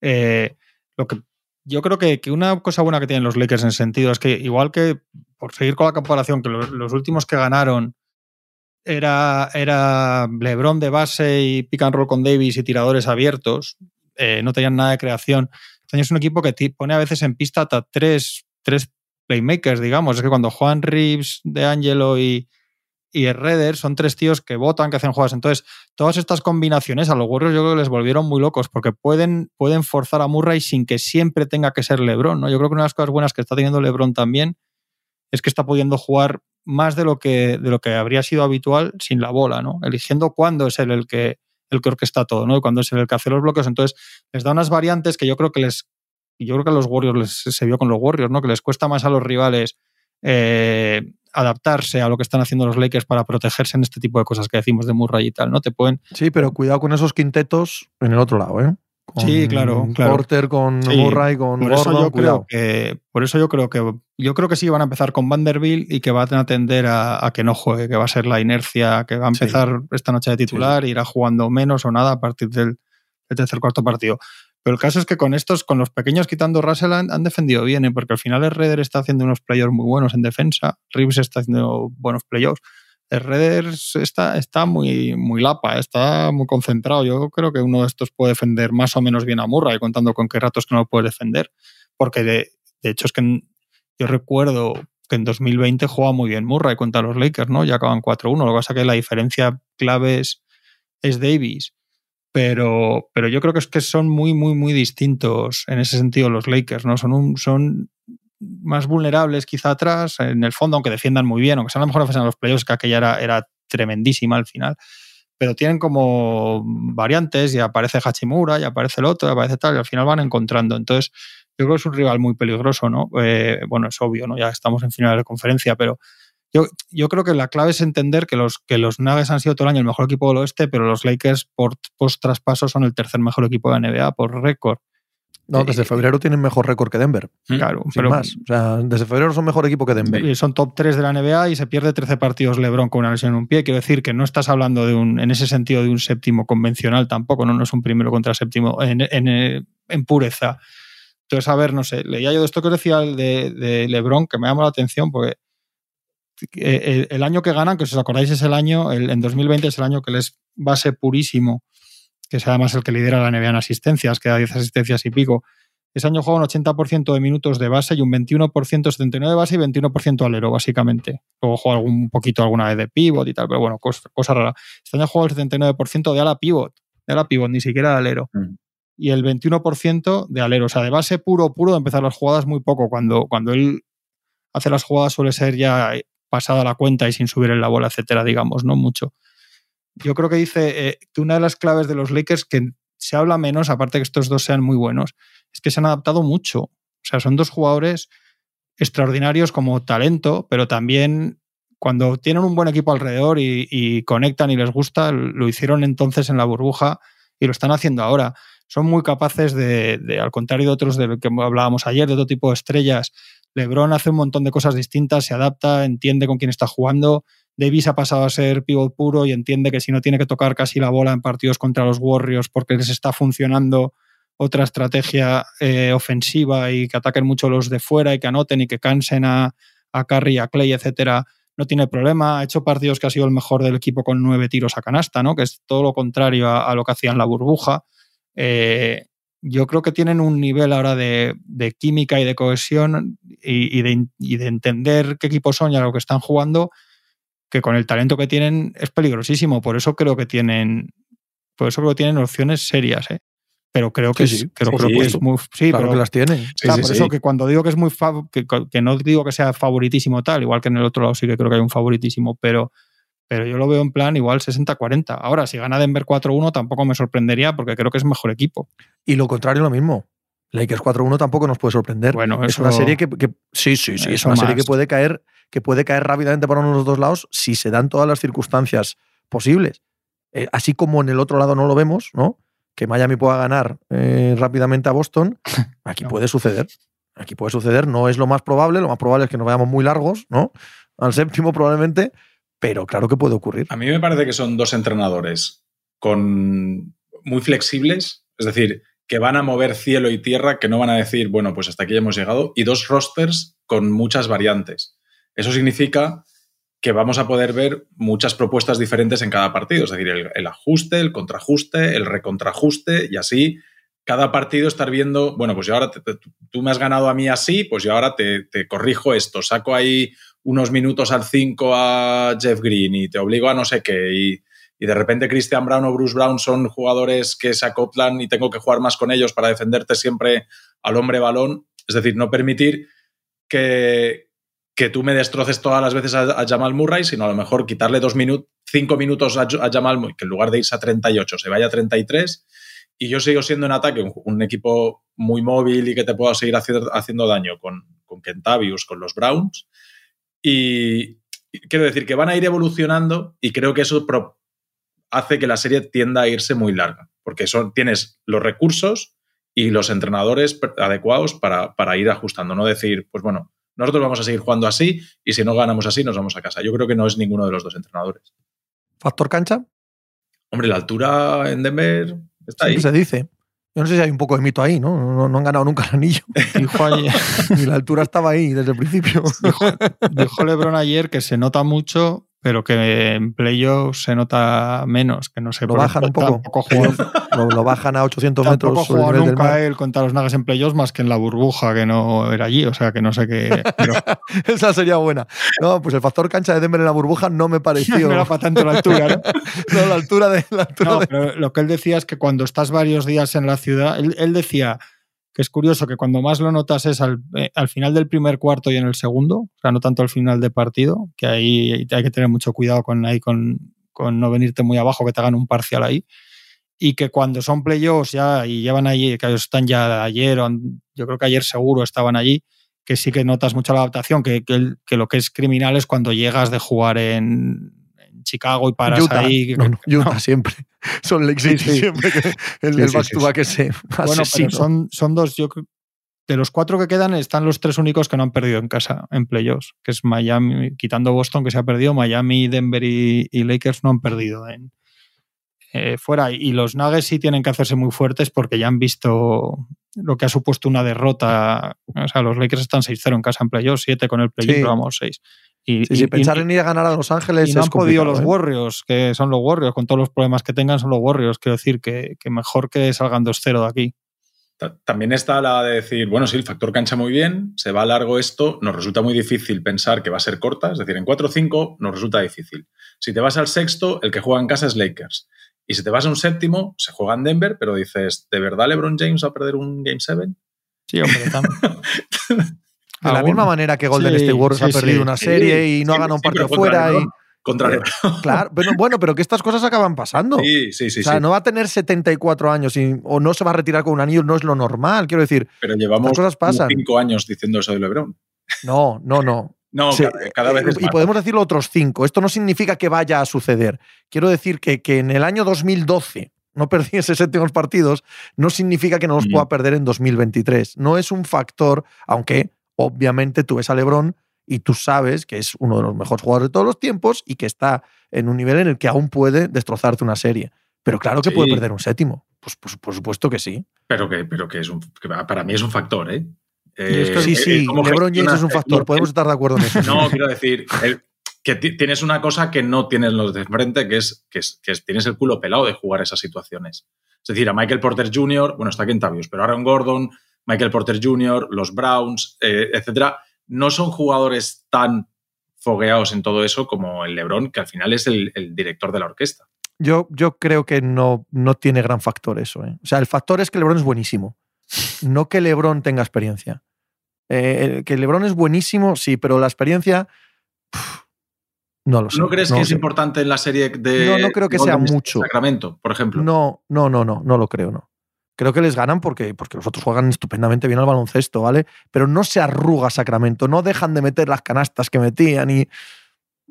Eh, lo que yo creo que, que, una cosa buena que tienen los Lakers en sentido es que, igual que, por seguir con la comparación, que los últimos que ganaron era, era LeBron de base y pick and roll con Davis y tiradores abiertos, eh, no tenían nada de creación. Este año es un equipo que pone a veces en pista hasta tres, tres playmakers, digamos. Es que cuando Juan Reeves, De Angelo y, y Redder son tres tíos que votan, que hacen jugadas. Entonces, todas estas combinaciones a los Warriors yo creo que les volvieron muy locos porque pueden, pueden forzar a Murray sin que siempre tenga que ser LeBron. ¿no? Yo creo que una de las cosas buenas que está teniendo LeBron también es que está pudiendo jugar más de lo que, de lo que habría sido habitual sin la bola, ¿no? Eligiendo cuándo es él el que, el que orquesta todo, ¿no? Cuándo es él el que hace los bloques. Entonces, les da unas variantes que yo creo que les. Yo creo que a los Warriors les, se vio con los Warriors, ¿no? Que les cuesta más a los rivales eh, adaptarse a lo que están haciendo los Lakers para protegerse en este tipo de cosas que decimos de Murray y tal, ¿no? Te pueden. Sí, pero cuidado con esos quintetos en el otro lado, ¿eh? Sí, claro, claro. Porter, con sí, Murray, con por Gordon, eso yo cuidado. Creo que, por eso yo creo que yo creo que sí van a empezar con Vanderbilt y que van a tender a, a que no juegue, que va a ser la inercia, que va a empezar sí. esta noche de titular, sí. irá jugando menos o nada a partir del, del tercer cuarto partido. Pero el caso es que con estos, con los pequeños quitando Russell, han, han defendido bien, ¿eh? porque al final el Redder está haciendo unos playoffs muy buenos en defensa, Reeves está haciendo buenos playoffs. El Redder está, está muy, muy lapa, está muy concentrado. Yo creo que uno de estos puede defender más o menos bien a Murray, contando con qué ratos que no lo puede defender. Porque de, de hecho es que yo recuerdo que en 2020 jugaba muy bien Murray contra los Lakers, ¿no? Ya acaban 4-1. Lo que pasa es que la diferencia clave es, es Davis pero, pero yo creo que es que son muy, muy, muy distintos en ese sentido los Lakers, ¿no? Son, un, son más vulnerables quizá atrás, en el fondo, aunque defiendan muy bien, aunque sean a lo mejor en los playoffs, que aquella era, era tremendísima al final, pero tienen como variantes y aparece Hachimura y aparece el otro, y aparece tal, y al final van encontrando. Entonces, yo creo que es un rival muy peligroso, ¿no? Eh, bueno, es obvio, ¿no? Ya estamos en final de conferencia, pero yo, yo, creo que la clave es entender que los, que los Nuggets han sido todo el año el mejor equipo del oeste, pero los Lakers por post traspaso son el tercer mejor equipo de la NBA por récord. No, desde febrero tienen mejor récord que Denver. Claro, Sin pero más. O sea, desde febrero son mejor equipo que Denver. Y son top 3 de la NBA y se pierde 13 partidos LeBron con una lesión en un pie. Quiero decir que no estás hablando de un, en ese sentido de un séptimo convencional tampoco, no, no es un primero contra séptimo en, en, en pureza. Entonces, a ver, no sé, leía yo de esto que decía de, de LeBron que me llama la atención porque el, el, año que ganan, que si os acordáis es el año, el, en 2020 es el año que les base purísimo, que es además el que lidera la NBA en asistencias, que da 10 asistencias y pico. Ese año juega un 80% de minutos de base y un 21% 79 de base y 21% alero, básicamente. Luego juega algún poquito alguna vez de pivot y tal, pero bueno, cosa, cosa rara. Este año juega el 79% de ala pivot, de ala pivot, ni siquiera de alero. Mm. Y el 21% de alero, o sea, de base puro, puro, de empezar las jugadas muy poco. Cuando, cuando él hace las jugadas suele ser ya pasada la cuenta y sin subir en la bola, etcétera, digamos, no mucho. Yo creo que dice eh, que una de las claves de los Lakers que se habla menos, aparte que estos dos sean muy buenos, es que se han adaptado mucho. O sea, son dos jugadores extraordinarios como talento, pero también cuando tienen un buen equipo alrededor y, conectan y les gusta, lo hicieron entonces en la burbuja y lo están haciendo ahora. Son muy capaces de, de al contrario de otros de que hablábamos ayer, de otro tipo de estrellas, LeBron hace un montón de cosas distintas, se adapta, entiende con quién está jugando. Davis ha pasado a ser pivot puro y entiende que si no tiene que tocar casi la bola en partidos contra los Warriors porque les está funcionando, otra estrategia eh, ofensiva y que ataquen mucho los de fuera y que anoten y que cansen a, a Curry, a Clay, etcétera, no tiene problema. Ha hecho partidos que ha sido el mejor del equipo con nueve tiros a canasta, ¿no? Que es todo lo contrario a, lo que hacían la burbuja. Eh, yo creo que tienen un nivel ahora de, química y de cohesión y, de, y, de, entender qué equipo son y a lo que están jugando, que con el talento que tienen es peligrosísimo. Por eso creo que tienen, por eso creo que tienen opciones serias. ¿eh? pero creo que sí, creo, que es muy sí, pero, que las tienen. por eso que cuando digo que es muy que, que, no digo que sea favoritísimo tal, igual que en el otro lado sí que creo que hay un favoritísimo, pero pero yo lo veo en plan igual 60-40. Ahora, si gana Denver 4-1 tampoco me sorprendería porque creo que es mejor equipo. Y lo contrario lo mismo. Lakers 4-1 tampoco nos puede sorprender. Bueno, es una serie que, sí, sí, sí, es una serie que puede caer que puede caer rápidamente para uno de los dos lados si se dan todas las circunstancias posibles. Eh, así como en el otro lado no lo vemos, ¿no? que Miami pueda ganar eh, rápidamente a Boston, aquí puede suceder. Aquí puede suceder, no es lo más probable, lo más probable es que nos vayamos muy largos, ¿no? Al séptimo probablemente, pero claro que puede ocurrir. A mí me parece que son dos entrenadores con muy flexibles, es decir, que van a mover cielo y tierra, que no van a decir, bueno, pues hasta aquí hemos llegado, y dos rosters con muchas variantes. Eso significa que vamos a poder ver muchas propuestas diferentes en cada partido, es decir, el, ajuste, el contraajuste, el recontrajuste y así cada partido estar viendo, bueno, pues yo ahora tú me has ganado a mí así, pues yo ahora te, corrijo esto, saco ahí unos minutos al 5 a Jeff Green y te obligo a no sé qué y, y de repente Christian Brown o Bruce Brown son jugadores que se acoplan y tengo que jugar más con ellos para defenderte siempre al hombre balón, es decir, no permitir que, que tú me destroces todas las veces a, Jamal Murray, sino a lo mejor quitarle dos minutos, cinco minutos a, Jamal Murray, que en lugar de irse a 38 se vaya a 33 y yo sigo siendo en ataque un, equipo muy móvil y que te pueda seguir haciendo, daño con, con Kentavius, con los Browns. Y, quiero decir que van a ir evolucionando y creo que eso hace que la serie tienda a irse muy larga, porque son, tienes los recursos y los entrenadores adecuados para, para ir ajustando, no decir, pues bueno, nosotros vamos a seguir jugando así y si no ganamos así nos vamos a casa. Yo creo que no es ninguno de los dos entrenadores. ¿Factor cancha? Hombre, la altura en Denver está ahí. se dice. Yo no sé si hay un poco de mito ahí, ¿no? No, han ganado nunca el anillo. y la altura estaba ahí desde el principio. dijo LeBron ayer que se nota mucho pero que en playoffs se nota menos, que no se lo bajan un poco, lo, bajan a 800 metros. Jugó nunca él contra los Nuggets en playoffs más que en la burbuja que no era allí, o sea que no sé qué. Esa sería buena. No, pues el factor cancha de Denver en la burbuja no me pareció. no era para tanto la altura, ¿no? no la altura de la altura Pero lo que él decía es que cuando estás varios días en la ciudad, él decía que es curioso que cuando más lo notas es eh, al, final del primer cuarto y en el segundo, o sea, no tanto al final del partido, que ahí hay que tener mucho cuidado con, ahí, con, no venirte muy abajo, que te hagan un parcial ahí. Y que cuando son playoffs ya y llevan allí, que están ya ayer, yo creo que ayer seguro estaban allí, que sí que notas mucho la adaptación, que, que lo que es criminal es cuando llegas de jugar en, Chicago y paras ahí. No, Utah siempre. Son Lake City siempre que el, el back to back ese Bueno, pero son, son dos, yo de los cuatro que quedan están los tres únicos que no han perdido en casa en playoffs, que es Miami, quitando Boston que se ha perdido, Miami, Denver y, Lakers no han perdido en, eh, fuera. Y los Nuggets sí tienen que hacerse muy fuertes porque ya han visto lo que ha supuesto una derrota. O sea, los Lakers están 6-0 en casa en playoffs, 7 con el play vamos, 6. Y, si pensar en ir a ganar a Los Ángeles. Y no han podido los ¿eh? Warriors, que son los Warriors, con todos los problemas que tengan, son los Warriors. Quiero decir que, mejor que salgan 2-0 de aquí. También está la de decir, bueno, sí, el factor cancha muy bien, se va largo esto, nos resulta muy difícil pensar que va a ser corta, es decir, en 4-5 nos resulta difícil. Si te vas al sexto, el que juega en casa es Lakers. Y si te vas a un séptimo, se juega en Denver, pero dices, ¿de verdad LeBron James va a perder un Game 7? Sí, hombre, De la misma manera que Golden State Warriors ha perdido una serie y no ha ganado un partido fuera. y, contra Claro, pero bueno, pero que estas cosas acaban pasando. Sí, sí, sí. O sea, no va a tener 74 años y, o no se va a retirar con un anillo, no es lo normal, quiero decir. Pero llevamos cosas pasan. cinco años diciendo eso de LeBron. No, no, no. No, cada, vez Y podemos decirlo otros cinco. Esto no significa que vaya a suceder. Quiero decir que, que en el año 2012 no perdiese séptimos partidos, no significa que no los pueda perder en 2023. No es un factor, aunque obviamente tú ves a Lebron y tú sabes que es uno de los mejores jugadores de todos los tiempos y que está en un nivel en el que aún puede destrozarte una serie. Pero claro que puede perder un séptimo. Pues, pues, por supuesto que sí. Pero que, pero que es un, que para mí es un factor, ¿eh? Eh, sí, sí, cómo LeBron James es un factor, podemos estar de acuerdo en eso. No, quiero decir, el- que ti- tienes una cosa que no tienes los de enfrente, que es, que es que es- tienes el culo pelado de jugar esas situaciones. Es decir, a Michael Porter Jr., bueno, está Kentavious, pero Aaron Gordon, Michael Porter Jr., los Browns, eh, etcétera, no son jugadores tan fogueados en todo eso como el LeBron, que al final es el, el director de la orquesta. Yo, yo creo que no, no tiene gran factor eso. ¿eh? O sea, el factor es que LeBron es buenísimo. No que LeBron tenga experiencia. Eh, que LeBron es buenísimo, sí, pero la experiencia. pff, no lo sé. ¿No crees no que es sé. importante en la serie de No, no creo que sea mucho. Sacramento, por ejemplo? No, no, no, no, no lo creo, no. Creo que les ganan porque, porque los otros juegan estupendamente bien al baloncesto, ¿vale? Pero no se arruga Sacramento, no dejan de meter las canastas que metían y.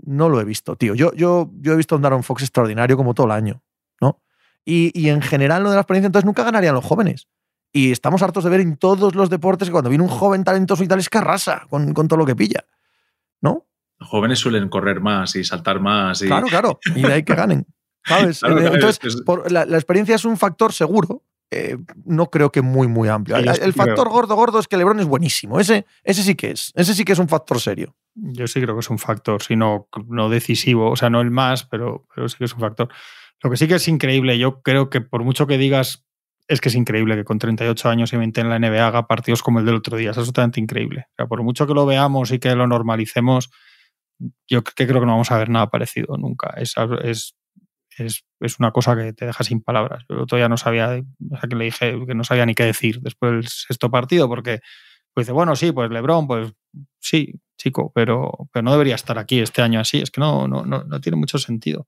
No lo he visto, tío. Yo, yo, yo he visto a un Darren Fox extraordinario como todo el año, ¿no? Y, y en general lo de la experiencia, entonces nunca ganarían los jóvenes. Y estamos hartos de ver en todos los deportes que cuando viene un joven talentoso y tal es que arrasa con, con todo lo que pilla, ¿no? Los jóvenes suelen correr más y saltar más. Y... Claro, claro. Y de ahí que ganen. ¿Sabes? Claro, claro, Entonces, es- por- la, la experiencia es un factor seguro. Eh, no creo que muy, muy amplio. El, factor gordo, gordo es que LeBron es buenísimo. Ese, ese sí que es. Ese sí que es un factor serio. Yo sí creo que es un factor, si no, no decisivo, o sea, no el más, pero, pero sí que es un factor. Lo que sí que es increíble, yo creo que por mucho que digas, es que es increíble que con 38 años y 20 en la NBA haga partidos como el del otro día, es absolutamente increíble. O sea, por mucho que lo veamos y que lo normalicemos, yo que creo que no vamos a ver nada parecido nunca. Es, es, es, es una cosa que te deja sin palabras. Yo todavía no sabía, o sea, que le dije que no sabía ni qué decir después del sexto partido, porque pues dice, bueno, sí, pues Lebron, pues sí, chico, pero, pero no debería estar aquí este año así. Es que no, no, no, no tiene mucho sentido.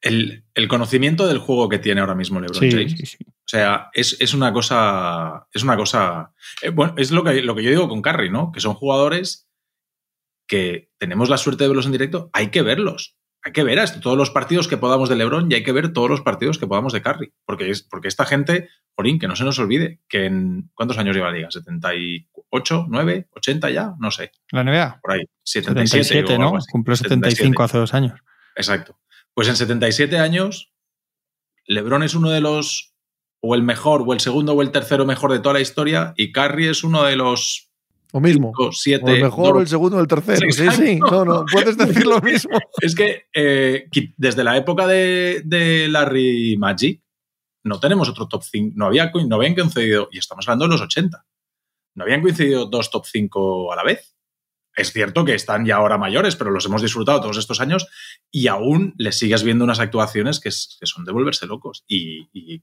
El, el conocimiento del juego que tiene ahora mismo LeBron Sí, James. sí, sí. O sea, es, es una cosa. Es una cosa. eh, bueno, es lo que, lo que yo digo con Curry, ¿no? Que son jugadores que tenemos la suerte de verlos en directo. Hay que verlos. Hay que ver esto, todos los partidos que podamos de LeBron y hay que ver todos los partidos que podamos de Curry. Porque, es, porque esta gente, Jorín, que no se nos olvide que en. ¿Cuántos años lleva la liga? ¿78? ¿9? ¿80 ya? No sé. La NBA, Por ahí. 77, 77, o ¿no? Cumplió 75 hace dos años. Exacto. Pues en 77 años, LeBron es uno de los, o el mejor, o el segundo, o el tercero mejor de toda la historia, y Curry es uno de los O mismo. cinco, siete. O el mejor, o el segundo, o el tercero. Sí, sí. No, no. Puedes decir lo mismo. Es que eh, desde la época de, de Larry Magic, no tenemos otro top 5. No, había, no habían coincidido, y estamos hablando de los 80, no habían coincidido dos top 5 a la vez. Es cierto que están ya ahora mayores, pero los hemos disfrutado todos estos años y aún les sigues viendo unas actuaciones que, es- que son de volverse locos. Y, y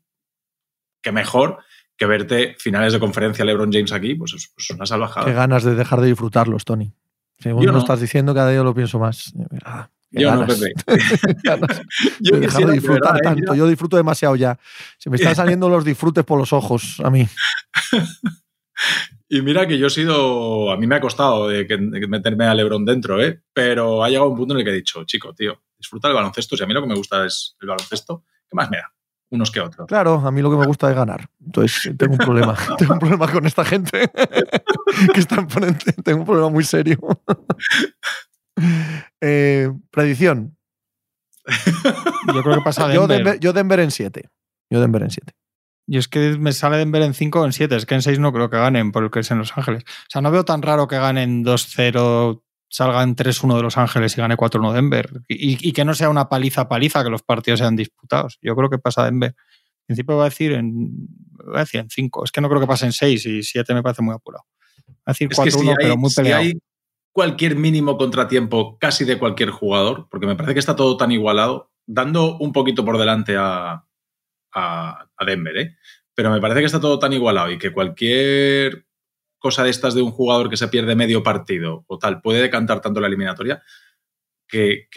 qué mejor que verte finales de conferencia LeBron James aquí, pues es pues una salvajada. Qué ganas de dejar de disfrutarlos, Tony. Según Yo lo no. estás diciendo, cada día lo pienso más. Ah, Yo no. Pepe. Yo de dejar de disfrutar verdad, ¿eh? tanto. Yo disfruto demasiado ya. Se me están saliendo los disfrutes por los ojos a mí. Y mira que yo he sido. A mí me ha costado de que- de meterme a Lebron dentro, ¿eh? Pero ha llegado un punto en el que he dicho, chico, tío, disfruta del baloncesto. Si a mí lo que me gusta es el baloncesto, ¿qué más me da? Unos que otros. Claro, a mí lo que me gusta es ganar. Entonces tengo un problema. tengo un problema con esta gente que está en ponente. Tengo un problema muy serio. Eh, predicción. Yo creo que pasa Yo Denver. Denver, yo Denver en 7. Yo Denver en 7. Y es que me sale Denver en 5 o en 7. Es que en 6 no creo que ganen por el que es en Los Ángeles. O sea, no veo tan raro que ganen 2-0, salgan 3-1 de Los Ángeles y gane 4-1 Denver. Y, y que no sea una paliza paliza, que los partidos sean disputados. Yo creo que pasa Denver. En principio voy a decir en, voy a decir en 5. Es que no creo que pase en 6 y 7 me parece muy apurado. Voy a decir Es 4-1, que si pero muy si peleado. hay cualquier mínimo contratiempo casi de cualquier jugador, porque me parece que está todo tan igualado, dando un poquito por delante a, a, a Denver, ¿eh? pero me parece que está todo tan igualado y que cualquier cosa de estas de un jugador que se pierde medio partido o tal puede decantar tanto la eliminatoria que,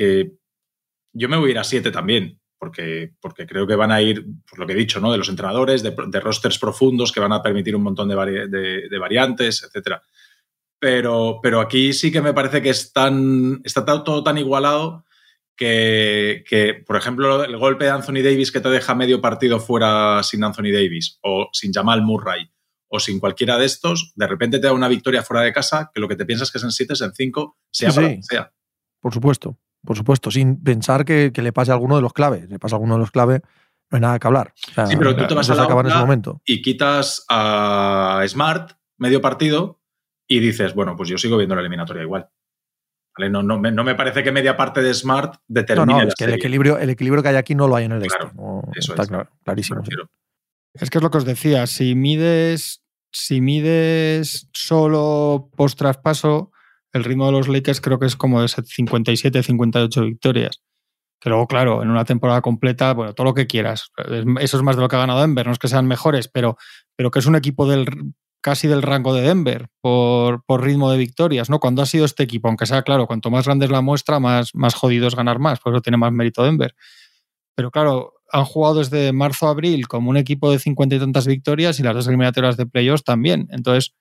yo me voy a ir a 7 también. Porque, porque creo que van a ir, por lo que he dicho, ¿no? De los entrenadores, de, rosters profundos que van a permitir un montón de, vari- de- de variantes, etcétera pero, pero aquí sí que me parece que es tan- está todo tan igualado que, que, por ejemplo, el golpe de Anthony Davis que te deja medio partido fuera sin Anthony Davis o sin Jamal Murray o sin cualquiera de estos, de repente te da una victoria fuera de casa que lo que te piensas que es en 7 es en 5, sea Sí, para sí. sea. Por supuesto. Por supuesto. Sin pensar que, que le pase a alguno de los claves. Le pasa a alguno de los claves. no hay nada que hablar. O sea, Sí, pero tú te vas a la acaba en ese momento. y quitas a Smart medio partido y dices, bueno, pues yo sigo viendo la eliminatoria igual. ¿Vale? No, no, me, no me parece que media parte de Smart No, determine no, la es que el equilibrio, el equilibrio que hay aquí no lo hay en el Claro, este. No, eso está es. claro, clarísimo. Sí. Es que es lo que os decía, si mides, si mides solo post traspaso, el ritmo de los Lakers creo que es como de 57, 58 victorias. Que luego, claro, en una temporada completa, bueno, todo lo que quieras. Es- Eso es más de lo que ha ganado Denver. No es que sean mejores, pero, pero que es un equipo del casi del rango de Denver por, por ritmo de victorias, ¿no? Cuando ha sido este equipo, aunque sea claro, cuanto más grande es la muestra, más, más jodido es ganar más, por eso tiene más mérito Denver. Pero claro, han jugado desde marzo a abril como un equipo de cincuenta y tantas victorias y las dos eliminatorias de playoffs también. Entonces,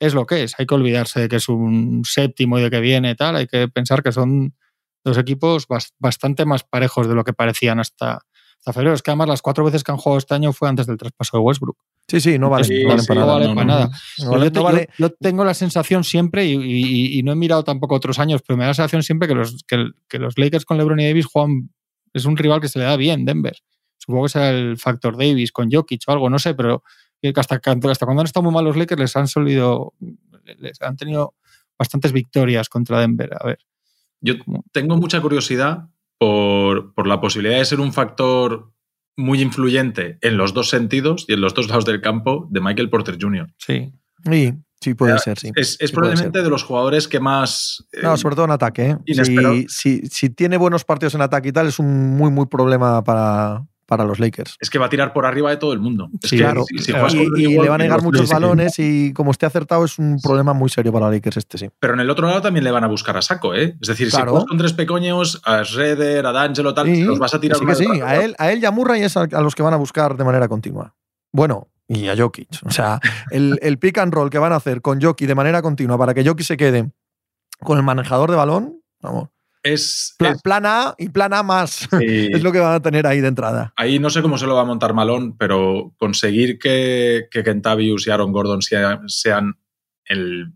es lo que es. Hay que olvidarse de que es un séptimo y de que viene y tal. Hay que pensar que son dos equipos bas- bastante más parejos de lo que parecían hasta, hasta febrero. Es que además las cuatro veces que han jugado este año fue antes del traspaso de Westbrook. Sí, sí, no vale, Sí, no valen sí, para no nada. vale no, para nada. Yo, vale- vale- tengo la sensación siempre, y, y- y no he mirado tampoco otros años, pero me da la sensación siempre que los, que, que los Lakers con LeBron y Davis juegan. Es un rival que se le da bien, Denver. Supongo que sea el factor Davis con Jokic o algo, no sé, pero que hasta, hasta cuando han estado muy mal los Lakers les han solido. Les han tenido bastantes victorias contra Denver. A ver. Yo tengo mucha curiosidad por, por la posibilidad de ser un factor muy influyente en los dos sentidos y en los dos lados del campo de Michael Porter Jr. Sí. Sí, sí puede ser, sí. Es, es Sí puede probablemente de los jugadores que más... eh, No, sobre todo en ataque. ¿eh? Si, si, si tiene buenos partidos en ataque y tal, es un muy, muy problema para, para los Lakers. es que va a tirar por arriba de todo el mundo. Es Sí, que claro. si- Y, con y Igual le va a negar muchos balones y como esté acertado es un problema muy serio para Lakers este, sí. Pero en el otro lado también le van a buscar a saco, ¿eh? Es decir, Claro. si juegas con tres pequeños, a Schroeder, a D'Angelo, tal, los vas a tirar sí, que sí. A él, a él y a Murray es a, a los que van a buscar de manera continua. Bueno, y a Jokic. O sea, el, el pick and roll que van a hacer con Jokic de manera continua para que Jokic se quede con el manejador de balón, vamos. Es, Pla- es- plan A y plan A más. sí. es lo que van a tener ahí de entrada. Ahí no sé cómo se lo va a montar Malón, pero conseguir que, que Kentavius y Aaron Gordon sea- sean el-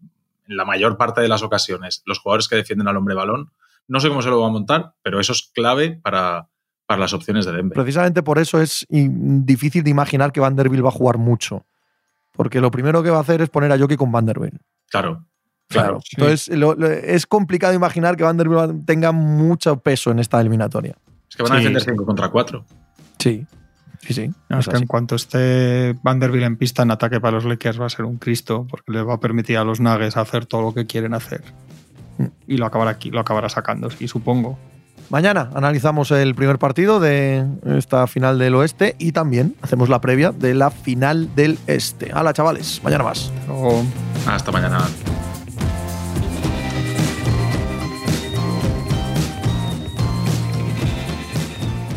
en la mayor parte de las ocasiones los jugadores que defienden al hombre balón, no sé cómo se lo va a montar, pero eso es clave para, para las opciones de Denver. Precisamente por eso es difícil de imaginar que Vanderbilt va a jugar mucho. Porque lo primero que va a hacer es poner a Jokic con Vanderbilt. Claro, claro. Sí. Entonces, lo- lo- es complicado imaginar que Vanderbilt tenga mucho peso en esta eliminatoria. Es que van a Sí, defender sí. 5 contra 4. Sí, sí, sí. No, es es que así. en cuanto esté Vanderbilt en pista en ataque para los Lakers va a ser un Cristo, porque les va a permitir a los Nuggets hacer todo lo que quieren hacer. Mm. Y lo acabará aquí, lo acabará sacando, sí, supongo. Mañana analizamos el primer partido de esta final del oeste y también hacemos la previa de la final del este. Hala, chavales, mañana más. Hasta mañana.